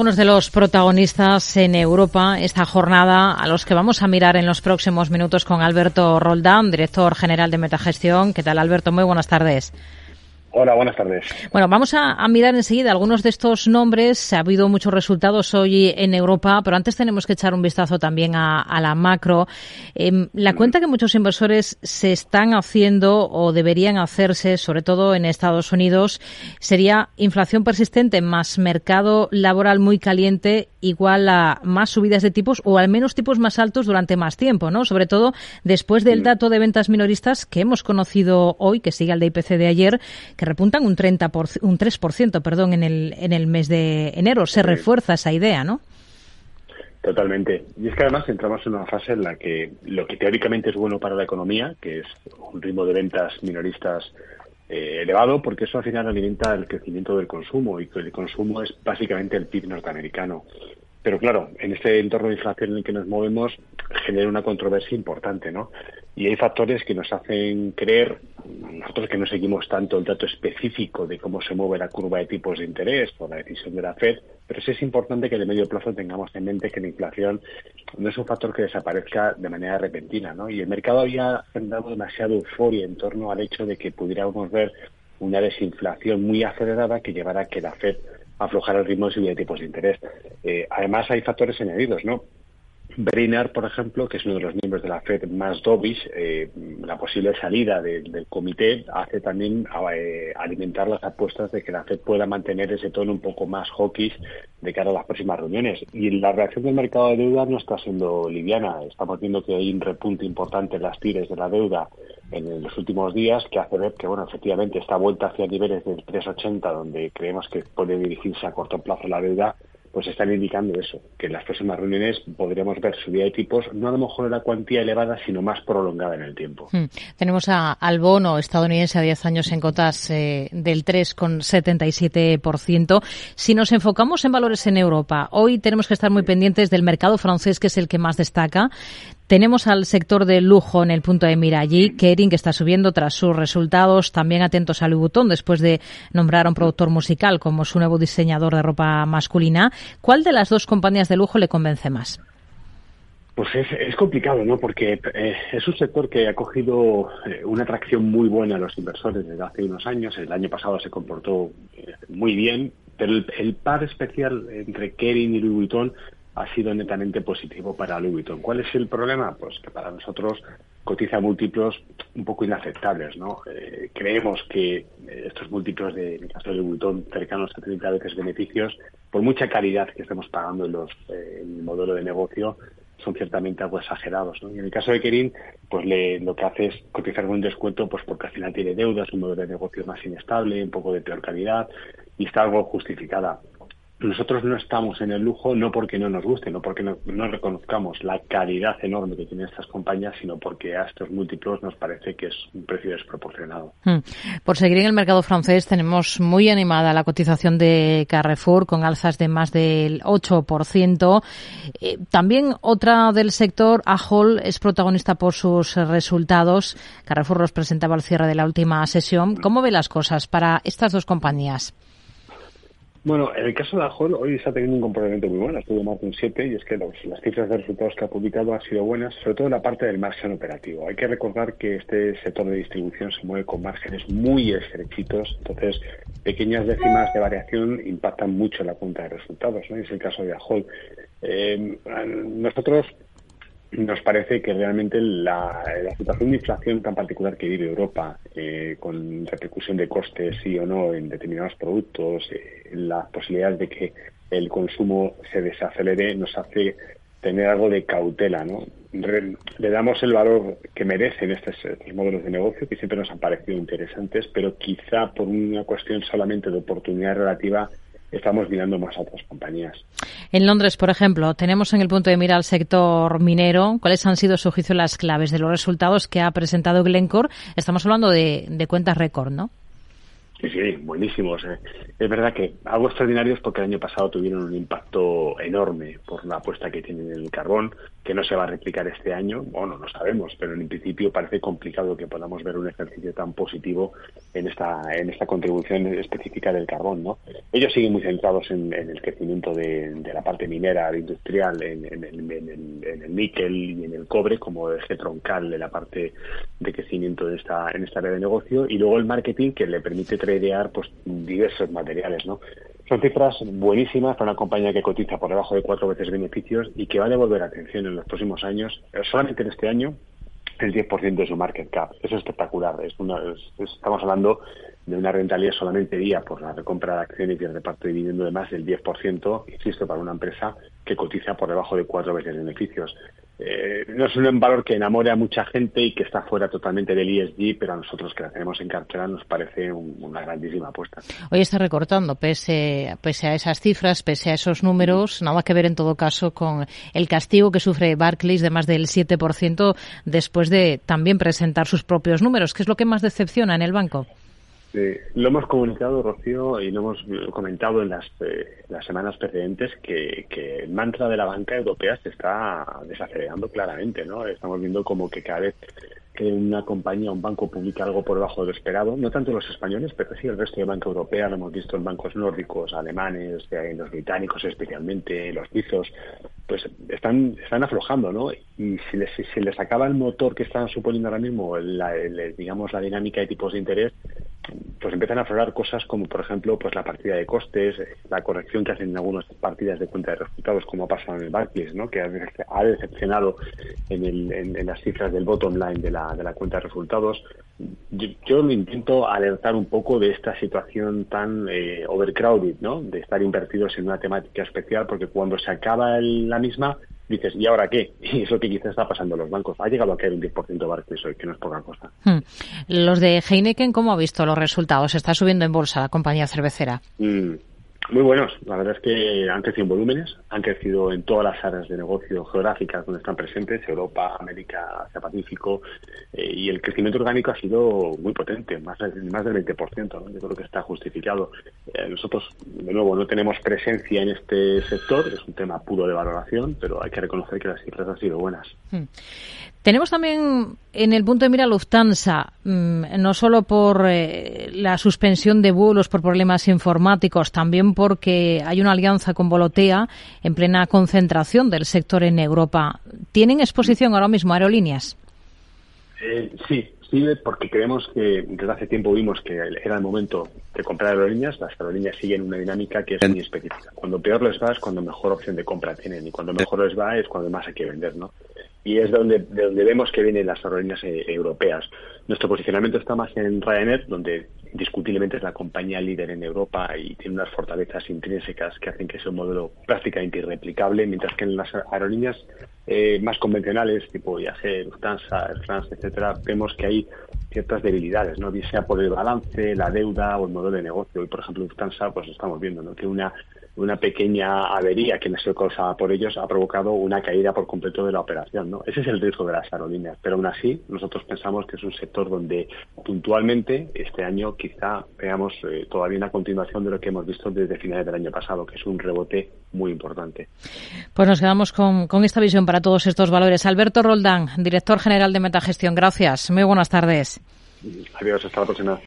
algunos de los protagonistas en Europa esta jornada, a los que vamos a mirar en los próximos minutos con Alberto Roldán, director general de Metagestión. ¿Qué tal, Alberto? Muy buenas tardes. Hola, buenas tardes. Bueno, vamos a, mirar enseguida algunos de estos nombres. Ha habido muchos resultados hoy en Europa, pero antes tenemos que echar un vistazo también a, la macro. Em, la cuenta que muchos inversores se están haciendo o deberían hacerse, sobre todo en Estados Unidos, sería inflación persistente más mercado laboral muy caliente igual a más subidas de tipos o al menos tipos más altos durante más tiempo, ¿no? Sobre todo después del dato de ventas minoristas que hemos conocido hoy, que sigue al de IPC de ayer, que repuntan un 30 por, un 3%, perdón, en el en el mes de enero. Se refuerza esa idea, ¿no? Totalmente. Y es que además entramos en una fase en la que lo que teóricamente es bueno para la economía, que es un ritmo de ventas minoristas eh, elevado porque eso al final alimenta el crecimiento del consumo y que el consumo es básicamente el PIB norteamericano. Pero claro, en este entorno de inflación en el que nos movemos genera una controversia importante, ¿no? Y hay factores que nos hacen creer, nosotros que no seguimos tanto el dato específico de cómo se mueve la curva de tipos de interés por la decisión de la Fed, pero sí es importante que de medio plazo tengamos en mente que la inflación no es un factor que desaparezca de manera repentina, ¿no? Y el mercado había dado demasiada euforia en torno al hecho de que pudiéramos ver una desinflación muy acelerada que llevara a que la Fed aflojara el ritmo de subida tipos de interés. Eh, además, hay factores añadidos, ¿no? Brainard, por ejemplo, que es uno de los miembros de la Fed más dovish, eh, la posible salida del comité hace también eh, alimentar las apuestas de que la Fed pueda mantener ese tono un poco más hawkish de cara a las próximas reuniones. Y la reacción del mercado de deuda no está siendo liviana. Estamos viendo que hay un repunte importante en las tires de la deuda en los últimos días que hace ver que, bueno, efectivamente esta vuelta hacia niveles del 3,80, donde creemos que puede dirigirse a corto plazo la deuda, pues están indicando eso, que en las próximas reuniones podríamos ver subida de tipos, no a lo mejor en la cuantía elevada, sino más prolongada en el tiempo. Hmm. Tenemos a, al bono estadounidense a 10 años en cotas eh, del 3,77%. Si nos enfocamos en valores en Europa, hoy tenemos que estar muy pendientes del mercado francés, que es el que más destaca. Tenemos al sector de lujo en el punto de mira allí. Kering está subiendo tras sus resultados. También atentos a Louis Vuitton después de nombrar a un productor musical como su nuevo diseñador de ropa masculina. ¿Cuál de las dos compañías de lujo le convence más? Pues es, complicado, ¿no? Porque eh, es un sector que ha cogido eh, una atracción muy buena a los inversores desde hace unos años. El año pasado se comportó eh, muy bien, pero el, el, par especial entre Kering y Louis Vuitton ha sido netamente positivo para Louis Vuitton. ¿Cuál es el problema? Pues que para nosotros cotiza múltiplos un poco inaceptables, ¿no? Eh, creemos que eh, estos múltiplos de, en el caso de Louis cercanos a 30 veces beneficios, por mucha calidad que estemos pagando en, los, eh, en el modelo de negocio, son ciertamente algo exagerados. Y en el caso de Kerin, pues le, lo que hace es cotizar con un descuento, pues porque al final tiene deudas, un modelo de negocio más inestable, un poco de peor calidad y está algo justificada nosotros no estamos en el lujo no porque no nos guste, no porque no, reconozcamos la calidad enorme que tienen estas compañías, sino porque a estos múltiplos nos parece que es un precio desproporcionado. Hmm. Por seguir en el mercado francés, tenemos muy animada la cotización de Carrefour con alzas de más del 8%. Eh, también otra del sector, Ahol, es protagonista por sus resultados. Carrefour los presentaba al cierre de la última sesión. ¿Cómo ve las cosas para estas dos compañías? Bueno, en el caso de Ajol, hoy está teniendo un comportamiento muy bueno, estuvo más de un 7 y es que las cifras de resultados que ha publicado han sido buenas, sobre todo en la parte del margen operativo. Hay que recordar que este sector de distribución se mueve con márgenes muy estrechitos, entonces pequeñas décimas de variación impactan mucho en la cuenta de resultados, ¿no? es el caso de Ajol. Eh, nosotros nos parece que realmente la, situación de inflación tan particular que vive Europa, eh, con repercusión de costes sí o no en determinados productos, eh, las posibilidades de que el consumo se desacelere, nos hace tener algo de cautela, ¿no? le damos el valor que merecen estos, estos, modelos de negocio, que siempre nos han parecido interesantes, pero quizá por una cuestión solamente de oportunidad relativa estamos mirando más a otras compañías. En Londres, por ejemplo, tenemos en el punto de mira al sector minero. ¿Cuáles han sido, su juicio, las claves de los resultados que ha presentado Glencore? Estamos hablando de, cuentas récord, ¿no? Sí, sí, buenísimos. Eh. Es verdad que algo extraordinario es porque el año pasado tuvieron un impacto enorme por la apuesta que tienen en el carbón, que no se va a replicar este año. Bueno, no sabemos, pero en principio parece complicado que podamos ver un ejercicio tan positivo en esta en esta contribución específica del carbón. ¿no? Ellos siguen muy centrados en, el crecimiento de, la parte minera, industrial, en, el, en, el, níquel y en el cobre como eje troncal de la parte de crecimiento de esta, en esta área de negocio, y luego el marketing que le permite idear pues diversos materiales, ¿no? Son cifras buenísimas para una compañía que cotiza por debajo de cuatro veces beneficios y que va a devolver atención en los próximos años, eh, solamente en este año, el 10% de su market cap. Es espectacular. Es estamos hablando de una rentabilidad solamente día por la recompra de acciones y el reparto de dividendo de más del 10%, insisto, para una empresa que cotiza por debajo de cuatro veces beneficios. Eh, no es un valor que enamore a mucha gente y que está fuera totalmente del ESG, pero a nosotros que la tenemos en cartera nos parece una grandísima apuesta. Hoy está recortando, pese, pese a esas cifras, pese a esos números, nada que ver en todo caso con el castigo que sufre Barclays de más del 7% después de también presentar sus propios números. ¿Qué es lo que más decepciona en el banco? Lo hemos comunicado, Rocío, y lo hemos comentado en las, eh, las semanas precedentes que, que, el mantra de la banca europea se está desacelerando claramente, ¿no? Estamos viendo como que cada vez que una compañía, un banco publica algo por debajo de lo esperado, no tanto los españoles, pero sí el resto de banca europea, lo hemos visto en bancos nórdicos, alemanes, en los británicos especialmente, los suizos, pues están, están aflojando, ¿no? Y si les, si les acaba el motor que están suponiendo ahora mismo, la, digamos, la dinámica de tipos de interés, pues empiezan a aflorar cosas como, por ejemplo, pues la partida de costes, la corrección que hacen en algunas partidas de cuenta de resultados, como ha pasado en el Barclays, ¿no? que ha decepcionado en, el, en, las cifras del bottom line de la, de la cuenta de resultados. Yo, yo me intento alertar un poco de esta situación tan eh, overcrowded, ¿no? de estar invertidos en una temática especial, porque cuando se acaba la misma, dices, ¿y ahora qué? Y es lo que quizás está pasando en los bancos. Ha llegado a caer un 10% Barclays hoy, que no es poca cosa. Hmm. Los de Heineken, ¿cómo ha visto los resultados? ¿Está subiendo en bolsa la compañía cervecera? Mm, muy buenos. La verdad es que han crecido en volúmenes, han crecido en todas las áreas de negocio geográficas donde están presentes, Europa, América, Asia Pacífico, eh, y el crecimiento orgánico ha sido muy potente, más, más del 20%. Yo creo que está justificado. Eh, nosotros, de nuevo, no tenemos presencia en este sector, es un tema puro de valoración, pero hay que reconocer que las cifras han sido buenas. Tenemos también en el punto de mira Lufthansa, mm, no solo por eh, la suspensión de vuelos por problemas informáticos, también porque hay una alianza con Volotea en plena concentración del sector en Europa. ¿Tienen exposición ahora mismo aerolíneas? Eh, sí, sí, porque creemos que desde hace tiempo vimos que era el momento de comprar aerolíneas. Las aerolíneas siguen una dinámica que es muy específica. Cuando peor les va es cuando mejor opción de compra tienen y cuando mejor les va es cuando más hay que vender, ¿no? Y es donde, de donde vemos que vienen las aerolíneas eh, europeas. Nuestro posicionamiento está más en Ryanair, donde indiscutiblemente es la compañía líder en Europa y tiene unas fortalezas intrínsecas que hacen que sea un modelo prácticamente irreplicable, mientras que en las aerolíneas eh, más convencionales, tipo Viaje, Lufthansa, Air France, etcétera, vemos que hay ciertas debilidades, ¿no? Bien sea por el balance, la deuda o el modelo de negocio. Y, por ejemplo, Lufthansa, pues estamos viendo ¿no? que una una pequeña avería que no se causada por ellos ha provocado una caída por completo de la operación. ¿no? Ese es el riesgo de las aerolíneas. Pero aún así, nosotros pensamos que es un sector donde puntualmente este año quizá veamos eh, todavía una continuación de lo que hemos visto desde finales del año pasado, que es un rebote muy importante. Pues nos quedamos con, con esta visión para todos estos valores. Alberto Roldán, director general de Metagestión. Gracias. Muy buenas tardes. Adiós, hasta la próxima.